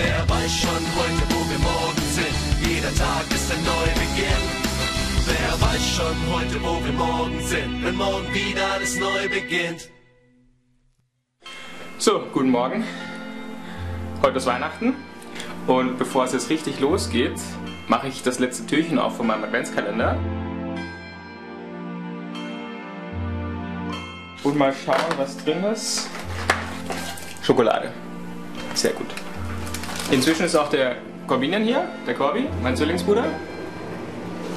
Wer weiß schon heute, wo wir morgen sind? Jeder Tag ist ein Neubeginn. Wer weiß schon heute, wo wir morgen sind? Wenn morgen wieder alles neu beginnt. So, guten Morgen. Heute ist Weihnachten. Und bevor es jetzt richtig losgeht, mache ich das letzte Türchen auf von meinem Adventskalender. Und mal schauen, was drin ist. Schokolade. Sehr gut. Inzwischen ist auch der Corbinian hier, der Corby, mein Zwillingsbruder.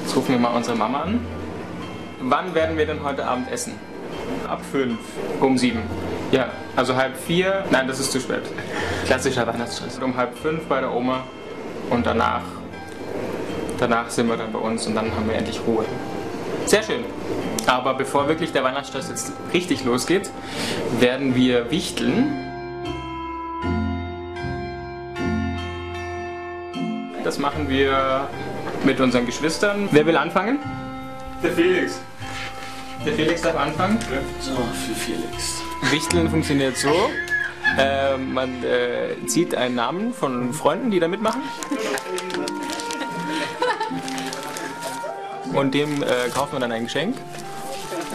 Jetzt rufen wir mal unsere Mama an. Wann werden wir denn heute Abend essen? Ab fünf. Um sieben. Ja, also halb vier. Nein, das ist zu spät. Klassischer Weihnachtsstress. Um halb fünf bei der Oma und danach, danach sind wir dann bei uns und dann haben wir endlich Ruhe. Sehr schön. Aber bevor wirklich der Weihnachtsstress jetzt richtig losgeht, werden wir wichteln. Das machen wir mit unseren Geschwistern. Wer will anfangen? Der Felix. Der Felix darf anfangen. So, für Felix. Wichteln funktioniert so. Äh, man äh, zieht einen Namen von Freunden, die da mitmachen. Und dem äh, kauft man dann ein Geschenk.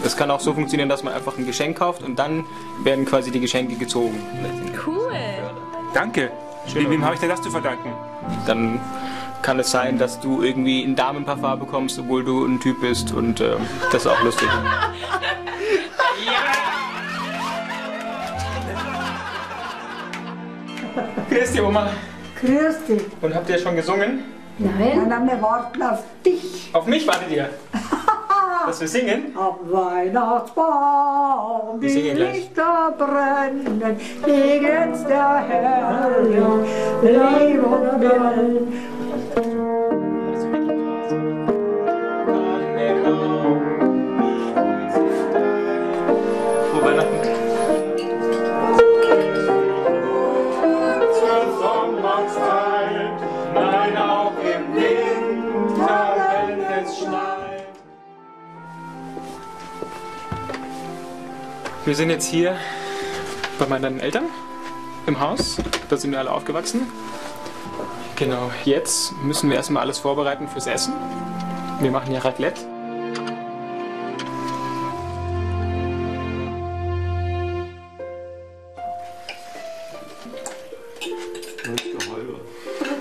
Das kann auch so funktionieren, dass man einfach ein Geschenk kauft und dann werden quasi die Geschenke gezogen. Cool. Danke. Schön. Wem habe ich denn das zu verdanken? Dann kann es sein, dass du irgendwie ein Damenparfum bekommst, obwohl du ein Typ bist und äh, das ist auch lustig. Grüß dich, Oma. Grüß dich. Und habt ihr schon gesungen? Nein. Dann wir warten auf dich. Auf mich wartet ihr. Dass wir singen? Am Weihnachtsbaum Wir die singen gleich. Lichter brennen, liegen's der Herrlich, Lieb und Welt. Frohe Weihnachten. Wir sind jetzt hier bei meinen Eltern im Haus. Da sind wir alle aufgewachsen. Genau, jetzt müssen wir erstmal alles vorbereiten fürs Essen. Wir machen ja Raclette.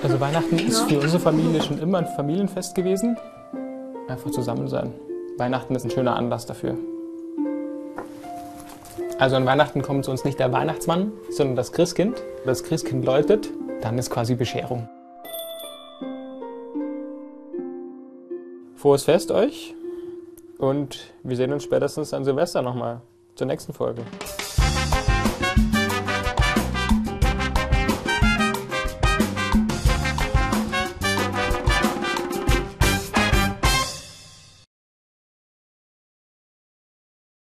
Also Weihnachten ist für unsere Familie schon immer ein Familienfest gewesen. Einfach zusammen sein. Weihnachten ist ein schöner Anlass dafür. Also an Weihnachten kommt zu uns nicht der Weihnachtsmann, sondern das Christkind. Das Christkind läutet, dann ist quasi Bescherung. Frohes Fest euch und wir sehen uns spätestens an Silvester nochmal zur nächsten Folge.